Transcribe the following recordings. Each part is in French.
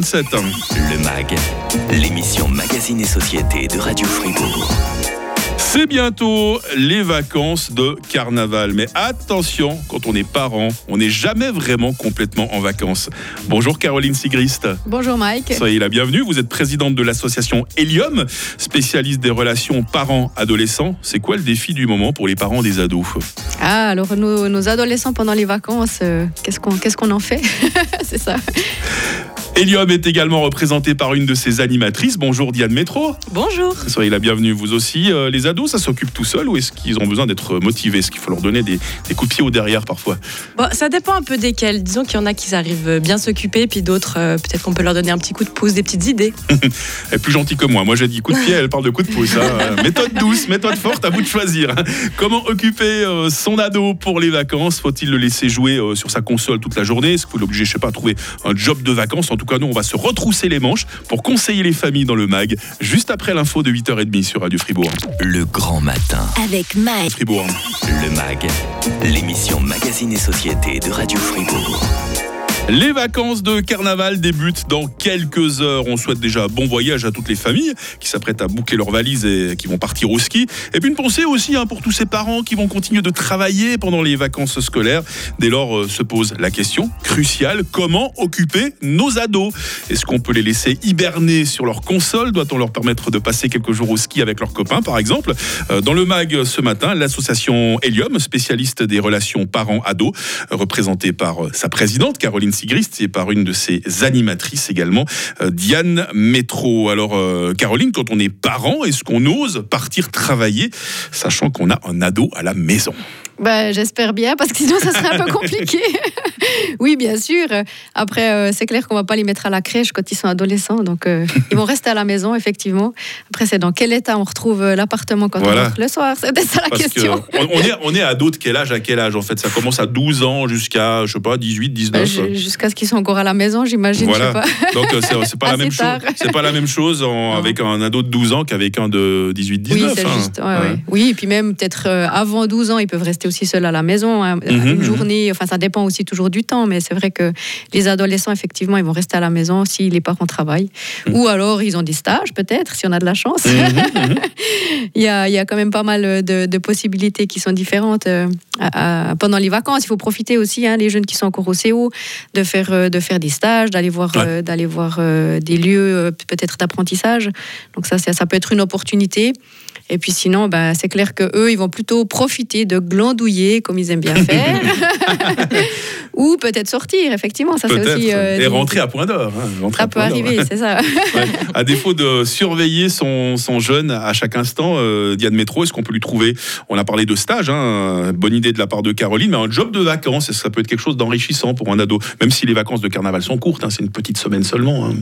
27 ans. Le MAG, l'émission Magazine et Société de Radio Fribourg. C'est bientôt les vacances de carnaval. Mais attention, quand on est parent, on n'est jamais vraiment complètement en vacances. Bonjour Caroline Sigrist. Bonjour Mike. Soyez la bienvenue. Vous êtes présidente de l'association Helium, spécialiste des relations parents-adolescents. C'est quoi le défi du moment pour les parents des ados? Ah, alors nos, nos adolescents pendant les vacances, euh, qu'est-ce qu'on qu'est-ce qu'on en fait? C'est ça. Helium est également représenté par une de ses animatrices. Bonjour Diane Métro. Bonjour. Soyez la bienvenue vous aussi. Euh, les ados, ça s'occupe tout seul ou est-ce qu'ils ont besoin d'être motivés? Est-ce qu'il faut leur donner des, des coups de pied au derrière parfois? Bon, ça dépend un peu desquels. Disons qu'il y en a qui arrivent bien s'occuper, puis d'autres, euh, peut-être qu'on peut leur donner un petit coup de pouce, des petites idées. Elle est plus gentille que moi. Moi, j'ai dit coup de pied, elle parle de coup de pouce. hein. Euh, méthode douce, méthode forte, à vous de choisir. Comment occuper euh, son ado pour les vacances? Faut-il le laisser jouer sur sa console toute la journée? Est-ce qu'il faut l'obliger, je sais pas, à trouver un job de vacances? En tout cas, nous, on va se retrousser les manches pour conseiller les familles dans le MAG, juste après l'info de 8h30 sur Radio Fribourg. Le grand matin. Avec Mike. Fribourg. Le MAG, l'émission Magazine et Société de Radio Fribourg. Les vacances de carnaval débutent dans quelques heures. On souhaite déjà bon voyage à toutes les familles qui s'apprêtent à boucler leurs valises et qui vont partir au ski. Et puis une pensée aussi hein, pour tous ces parents qui vont continuer de travailler pendant les vacances scolaires. Dès lors euh, se pose la question cruciale comment occuper nos ados? Est-ce qu'on peut les laisser hiberner sur leur console? Doit-on leur permettre de passer quelques jours au ski avec leurs copains, par exemple? Euh, Dans le mag ce matin, l'association Helium, spécialiste des relations parents-ados, représentée par euh, sa présidente Caroline Et par une de ses animatrices également, euh, Diane Métro. Alors, euh, Caroline, quand on est parent, est-ce qu'on ose partir travailler, sachant qu'on a un ado à la maison? Bah, J'espère bien, parce que sinon ça serait un peu compliqué. oui, bien sûr. Après, euh, c'est clair qu'on va pas les mettre à la crèche quand ils sont adolescents. Donc, euh, ils vont rester à la maison, effectivement. Après, c'est dans quel état on retrouve euh, l'appartement quand Voilà. on rentre le soir? C'était ça la Parce question. que on, est, on est ado de quel âge à quel âge en fait? Ça commence à 12 ans jusqu'à, je sais pas, 18, Bah, 19 ju- Jusqu'à ce qu'ils soient encore à la maison, j'imagine. Voilà. Donc euh, c'est c'est pas la Assez même chose. tard. C'est pas la même chose en- avec un ado de 12 ans qu'avec un de 18 19 Oui, c'est hein. juste. ouais, Ouais. ouais. Oui, et puis même peut-être euh, avant 12 ans, ils peuvent rester aussi seuls à la maison. hein, Mhm, une mhm. journée, enfin, ça dépend aussi toujours du temps, mais c'est vrai que les adolescents, effectivement, ils vont rester à la maison si les parents travaillent. Mhm. Ou alors, ils ont des stages, peut-être, si on a de la chance. Il, y a, il y a quand même pas mal de, de possibilités qui sont différentes euh, pendant les vacances. Il faut profiter aussi, hein, les jeunes qui sont encore au CO, de faire, euh, de faire des stages, d'aller voir, Ouais. euh, d'aller voir des lieux peut-être d'apprentissage. Donc ça, ça peut être une opportunité. Et puis sinon, bah, c'est clair que eux, ils vont plutôt profiter de glandouiller, comme ils aiment bien faire, ou peut-être sortir. Effectivement, ça c'est aussi. Et rentrer à point d'heure. hein, Ça peut arriver, c'est ça. Ouais. À défaut de surveiller son, son jeune à chaque instant, Diane Métro, est-ce qu'on peut lui trouver? On a parlé de stage, hein, bonne idée de la part de Caroline, mais un job de vacances, ça peut être quelque chose d'enrichissant pour un ado, même si les vacances de carnaval sont courtes, hein, c'est une petite semaine seulement. hein.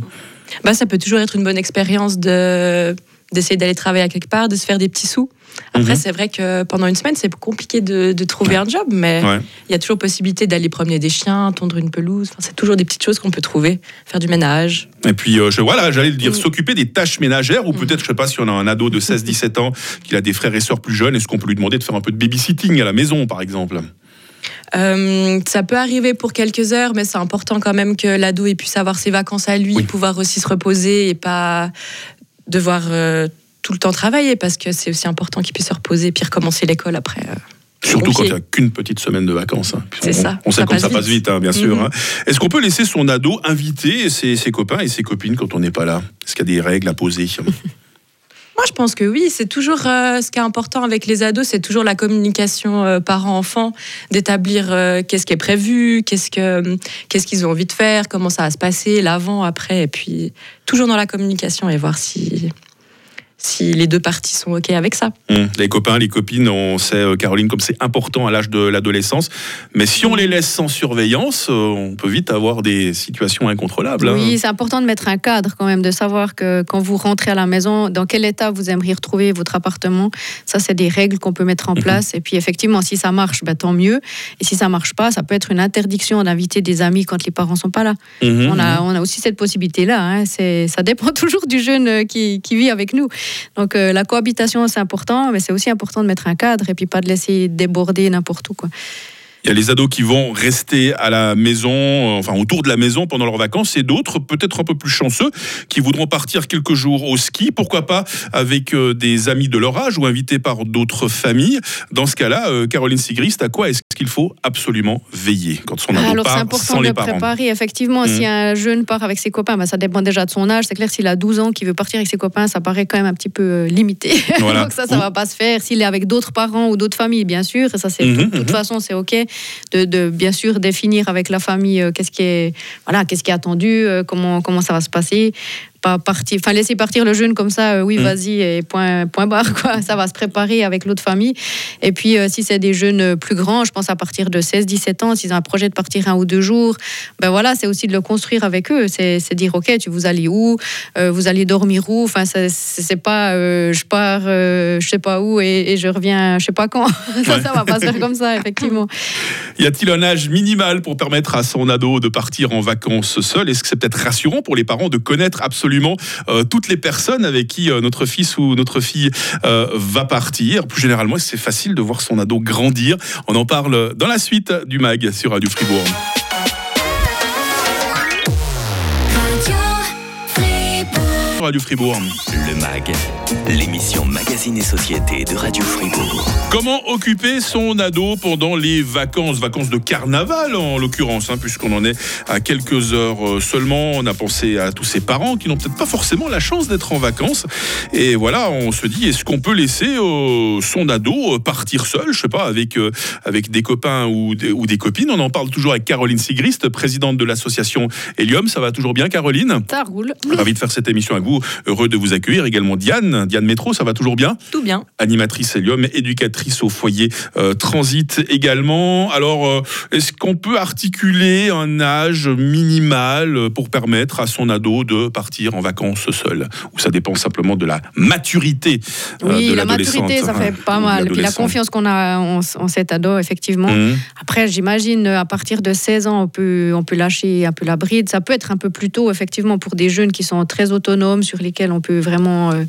Bah, ça peut toujours être une bonne expérience de d'essayer d'aller travailler à quelque part, de se faire des petits sous. Après, Mhm. c'est vrai que pendant une semaine, c'est compliqué de, de trouver un job, mais Ouais. il y a toujours possibilité d'aller promener des chiens, tondre une pelouse. Enfin, c'est toujours des petites choses qu'on peut trouver. Faire du ménage. Et puis, euh, je, voilà, j'allais le dire, s'occuper des tâches ménagères, ou peut-être, je sais pas, si on a un ado de 16-17 ans, qui a des frères et sœurs plus jeunes, est-ce qu'on peut lui demander de faire un peu de babysitting à la maison, par exemple? Euh, ça peut arriver pour quelques heures, mais c'est important quand même que l'ado ait puisse avoir ses vacances à lui, Oui. pouvoir aussi se reposer et pas devoir euh, tout le temps travailler, parce que c'est aussi important qu'il puisse se reposer et puis recommencer l'école après. euh. Surtout quand il n'y a qu'une petite semaine de vacances. hein. C'est on, ça. On sait Ça comme ça passe passe vite, hein, bien sûr. Mhm. hein. Est-ce qu'on peut laisser son ado inviter ses, ses copains et ses copines quand on n'est pas là? Est-ce qu'il y a des règles à poser? Moi, je pense que oui, c'est toujours euh, ce qui est important avec les ados, c'est toujours la communication euh, parent-enfant, d'établir euh, qu'est-ce qui est prévu, qu'est-ce que qu'est-ce qu'ils ont envie de faire, comment ça va se passer, l'avant, après, et puis toujours dans la communication et voir si si les deux parties sont ok avec ça. Hum, Les copains, les copines, on sait, euh, Caroline, comme c'est important à l'âge de l'adolescence. Mais si on les laisse sans surveillance, euh, on peut vite avoir des situations incontrôlables. hein. Oui, c'est important de mettre un cadre quand même, de savoir que quand vous rentrez à la maison, dans quel état vous aimeriez retrouver votre appartement. Ça, c'est des règles qu'on peut mettre en Mhm. place. Et puis, effectivement, si ça marche, ben, tant mieux. Et si ça marche pas, ça peut être une interdiction d'inviter des amis quand les parents sont pas là. Mhm, On, a, on a aussi cette possibilité-là. hein. C'est- Ça dépend toujours du jeune euh, qui, qui vit avec nous. Donc, euh, la cohabitation, c'est important, mais c'est aussi important de mettre un cadre et puis pas de laisser déborder n'importe où. Quoi. Il y a les ados qui vont rester à la maison, euh, enfin autour de la maison pendant leurs vacances, et d'autres, peut-être un peu plus chanceux, qui voudront partir quelques jours au ski, pourquoi pas avec euh, des amis de leur âge ou invités par d'autres familles. Dans ce cas-là, euh, Caroline Sigrist, à quoi est-ce qu'il faut absolument veiller quand son ado Alors c'est part important sans de les parents? préparer. Effectivement, Mhm. si un jeune part avec ses copains, bah, ça dépend déjà de son âge. C'est clair, s'il a 12 ans, qu'il veut partir avec ses copains, ça paraît quand même un petit peu limité. Voilà. Donc ça, ça Ou- va pas se faire. S'il est avec d'autres parents ou d'autres familles, bien sûr, et ça c'est Mhm, de toute mhm. façon c'est ok de, bien sûr définir avec la famille euh, qu'est-ce qui est voilà qu'est-ce qui est attendu, euh, comment ça va se passer. Pas partir, enfin laisser partir le jeune comme ça, euh, oui Mhm. vas-y et point point barre quoi. Ça va se préparer avec l'autre famille. Et puis euh, si c'est des jeunes plus grands, je pense à partir de 16-17 ans, s'ils ont un projet de partir un ou deux jours, ben voilà, c'est aussi de le construire avec eux. C'est c'est dire, ok, tu vous allez où, Euh, vous allez dormir où? Enfin, c'est- pas, euh, je pars, je sais pas où et, et je reviens, je sais pas quand. ça, Ouais. ça va pas se faire comme ça, effectivement. Y a-t-il un âge minimal pour permettre à son ado de partir en vacances seul? Est-ce que c'est peut-être rassurant pour les parents de connaître absolument euh, toutes les personnes avec qui euh, notre fils ou notre fille euh, va partir Plus généralement, c'est facile de voir son ado grandir On en parle dans la suite du MAG sur Radio Fribourg. Radio Fribourg. Le MAG, l'émission Magazine et Société de Radio Fribourg. Comment occuper son ado pendant les vacances? Vacances de carnaval en l'occurrence, hein, puisqu'on en est à quelques heures euh, seulement. On a pensé à tous ces parents qui n'ont peut-être pas forcément la chance d'être en vacances. Et voilà, on se dit, est-ce qu'on peut laisser euh, son ado euh, partir seul, je sais pas, avec, euh, avec des copains ou des, ou des copines On en parle toujours avec Caroline Sigrist, présidente de l'association Helium. Ça va toujours bien, Caroline? Ça roule. Ravi de faire cette émission avec vous. Heureux de vous accueillir également Diane. Diane Métro, ça va toujours bien Tout bien. animatrice Helium, éducatrice au foyer euh, Transit également. Alors, euh, est-ce qu'on peut articuler un âge minimal pour permettre à son ado de partir en vacances seul? Ou ça dépend simplement de la maturité euh, Oui, de la maturité, ça hein, fait pas mal. Puis la confiance qu'on a en, en cet ado, effectivement. Mmh. Après, j'imagine, à partir de 16 ans, on peut, on peut lâcher un peu la bride. Ça peut être un peu plus tôt, effectivement, pour des jeunes qui sont très autonomes, sur lesquels on peut vraiment euh,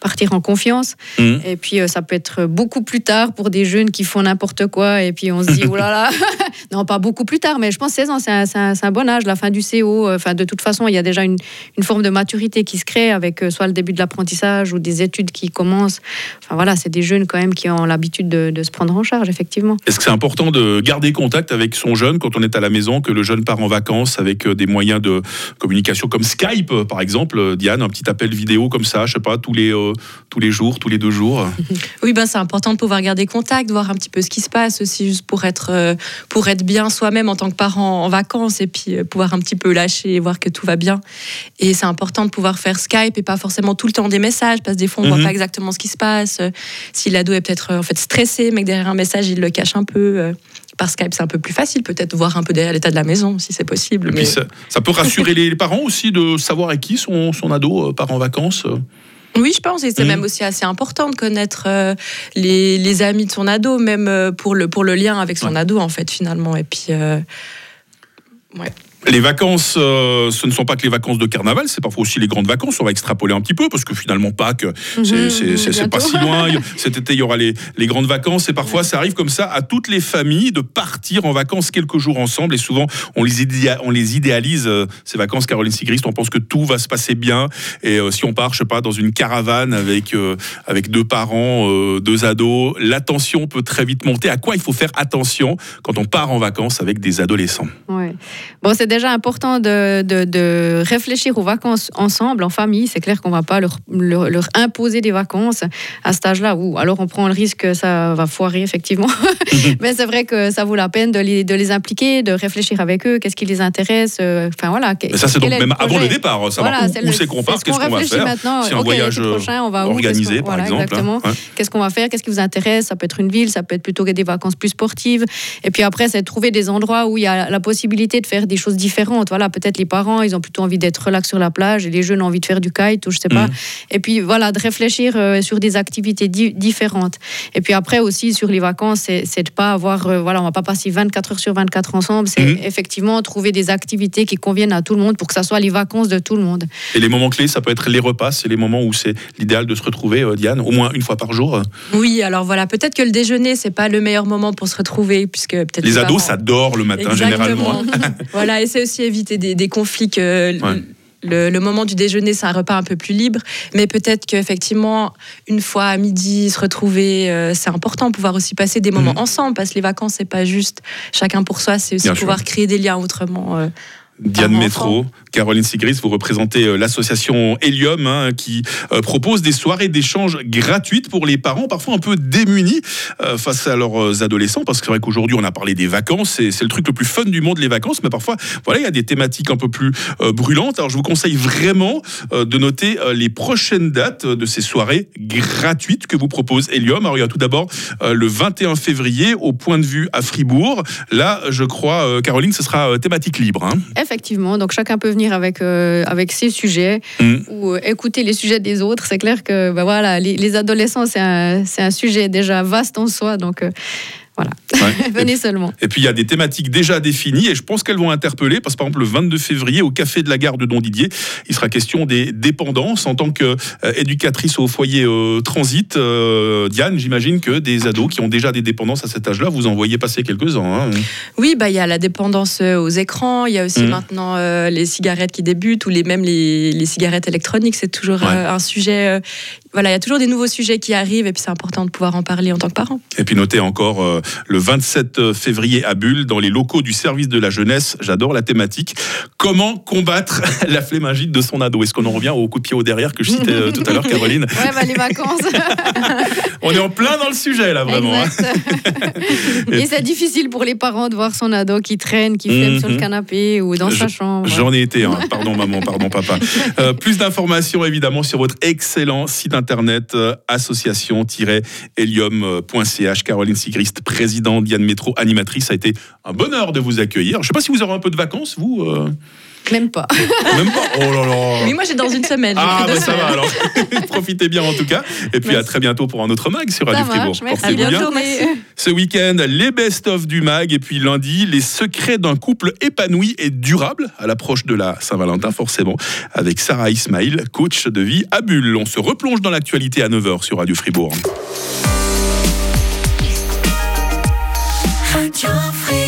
partir en confiance. Mhm. Et puis, euh, ça peut être beaucoup plus tard pour des jeunes qui font n'importe quoi. Et puis, on se dit, oh là là, non, pas beaucoup plus tard, mais je pense 16 ans, c'est un, bon âge, la fin du CO. euh, Enfin, de toute façon, il y a déjà une, une forme de maturité qui se crée avec soit le début de l'apprentissage ou des études qui commencent. Enfin, voilà, c'est des jeunes quand même qui ont l'habitude de, de se prendre en charge, effectivement. Est-ce que c'est important de garder contact avec son jeune quand on est à la maison, que le jeune part en vacances avec des moyens de communication comme Skype, par exemple, Diane, un petit appel vidéo comme ça, je sais pas, tous les, euh, tous les jours, tous les deux jours Oui, ben c'est important de pouvoir garder contact, voir un petit peu ce qui se passe aussi, juste pour être, euh, pour être bien soi-même en tant que parent en vacances et puis euh, pouvoir un petit peu lâcher et voir que tout va bien. Et c'est important de pouvoir faire Skype et pas forcément tout le temps des messages parce que des fois on Mhm. voit pas exactement ce qui se passe. Si l'ado est peut-être en fait stressé, mais que derrière un message il le cache un peu. Par Skype, c'est un peu plus facile, peut-être voir un peu derrière l'état de la maison, si c'est possible. Et mais- puis ça, ça peut rassurer les parents aussi de savoir à qui son, son ado euh, part en vacances. Oui, je pense, et c'est Mhm. même aussi assez important de connaître euh, les, les amis de son ado, même euh, pour le, pour le lien avec son Ouais. ado, en fait, finalement. Et puis, euh, ouais. Les vacances, euh, ce ne sont pas que les vacances de carnaval, c'est parfois aussi les grandes vacances. On va extrapoler un petit peu parce que finalement Pâques, c'est Mhm, c'est- pas si loin. Cet été, il y aura les, les grandes vacances et parfois ça arrive comme ça à toutes les familles de partir en vacances quelques jours ensemble et souvent on les, idéa- on les idéalise euh, ces vacances. Caroline Sigrist, on pense que tout va se passer bien et euh, si on part, je sais pas, dans une caravane avec avec deux parents, deux ados, l'attention peut très vite monter. À quoi il faut faire attention quand on part en vacances avec des adolescents? Ouais. Bon, c'est déjà important de, de- de réfléchir aux vacances ensemble, en famille. C'est clair qu'on va pas leur, leur, leur imposer des vacances à cet âge-là. Ou alors on prend le risque que ça va foirer, effectivement. Mais c'est vrai que ça vaut la peine de les, de les impliquer, de réfléchir avec eux, qu'est-ce qui les intéresse. euh, Enfin voilà. Mais ça, c'est donc même avant le départ, savoir Voilà, où, c'est où qu'on part, ce qu'est-ce qu'on va faire. maintenant. Si un Ok, voyage l'été prochain, on va où, qu'est-ce organisé, qu'on- par voilà, exemple. hein. Ouais. Qu'est-ce qu'on va faire Qu'est-ce qui vous intéresse? Ça peut être une ville, ça peut être plutôt des vacances plus sportives. Et puis après, c'est de trouver des endroits où il y a la possibilité de faire des choses différentes. Voilà, peut-être les parents, ils ont plutôt envie d'être relax sur la plage et les jeunes ont envie de faire du kite ou je sais pas. Mhm. Et puis voilà, de réfléchir euh, sur des activités di- différentes. Et puis après aussi sur les vacances, c'est de pas avoir, euh, voilà, on va pas passer 24 heures sur 24 ensemble. C'est Mhm. effectivement trouver des activités qui conviennent à tout le monde pour que ça soit les vacances de tout le monde. Et les moments clés, ça peut être les repas, c'est les moments où c'est l'idéal de se retrouver, euh, Diane, au moins une fois par jour. Oui, alors voilà, peut-être que le déjeuner, c'est pas le meilleur moment pour se retrouver, puisque peut-être Les ados, ça dort le matin généralement. Exactement. voilà, et c'est aussi éviter des, des conflits que Ouais. le, le moment du déjeuner, c'est un repas un peu plus libre. Mais peut-être qu'effectivement, une fois à midi, se retrouver, euh, c'est important, pouvoir aussi passer des moments Mhm. ensemble, parce que les vacances, c'est pas juste chacun pour soi, c'est aussi Bien sûr. pouvoir créer des liens autrement. euh. Diane Métro, Caroline Sigris, vous représentez euh, l'association Helium hein, qui euh, propose des soirées d'échange gratuites pour les parents, parfois un peu démunis euh, face à leurs adolescents, parce que c'est vrai qu'aujourd'hui on a parlé des vacances, et c'est le truc le plus fun du monde les vacances, mais parfois voilà il y a des thématiques un peu plus euh, brûlantes. Alors je vous conseille vraiment euh, de noter les prochaines dates de ces soirées gratuites que vous propose Helium. Alors il y a tout d'abord le 21 février au Point de Vue à Fribourg. Là je crois Caroline ce sera thématique libre. hein. Effectivement, donc chacun peut venir avec, euh, avec ses sujets Mm. ou euh, écouter les sujets des autres. C'est clair que ben voilà, les, les adolescents, c'est un, c'est un sujet déjà vaste en soi. Donc euh, voilà, Ouais. venez seulement. Et puis il y a des thématiques déjà définies et je pense qu'elles vont interpeller parce que par exemple le 22 février au café de la gare de Don Didier, il sera question des dépendances en tant qu'éducatrice au foyer euh, transit. euh, Diane, j'imagine que des ados qui ont déjà des dépendances à cet âge-là, vous en voyez passer quelques-uns. hein. Oui, bah il y a la dépendance euh, aux écrans, il y a aussi Mhm. maintenant euh, les cigarettes qui débutent ou les même les, les cigarettes électroniques, c'est toujours Ouais. euh, un sujet. euh, voilà, il y a toujours des nouveaux sujets qui arrivent et puis c'est important de pouvoir en parler en tant que parent. Et puis notez encore euh, le 27 février à Bulle, dans les locaux du service de la jeunesse, j'adore la thématique, comment combattre la flémingite de son ado? Est-ce qu'on en revient au coup de pied au derrière que je citais euh, tout à l'heure, Caroline? Ouais, bah, les vacances. On est en plein dans le sujet là, vraiment. hein. Et c'est difficile pour les parents de voir son ado qui traîne, qui flemme Mhm. sur le canapé ou dans sa chambre. J'en ai été, hein. pardon maman, pardon papa. Euh, plus d'informations évidemment sur votre excellent site internet euh, association-helium.ch. Caroline Sigrist, présidente, Diane Métro, animatrice, ça a été un bonheur de vous accueillir. Je ne sais pas si vous aurez un peu de vacances, vous euh, Même pas. Même pas? Oh là là Oui, moi j'ai dans une semaine. Ah bah ça va alors. Profitez bien en tout cas. Et puis à très bientôt pour un autre mag sur Radio Fribourg. merci. Bien. bientôt. merci. Ce week-end, les best-of du mag. Et puis lundi, les secrets d'un couple épanoui et durable à l'approche de la Saint-Valentin, forcément, avec Sarah Ismail, coach de vie à Bulle. On se replonge dans l'actualité à 9h sur Radio Fribourg. Radio Fribourg.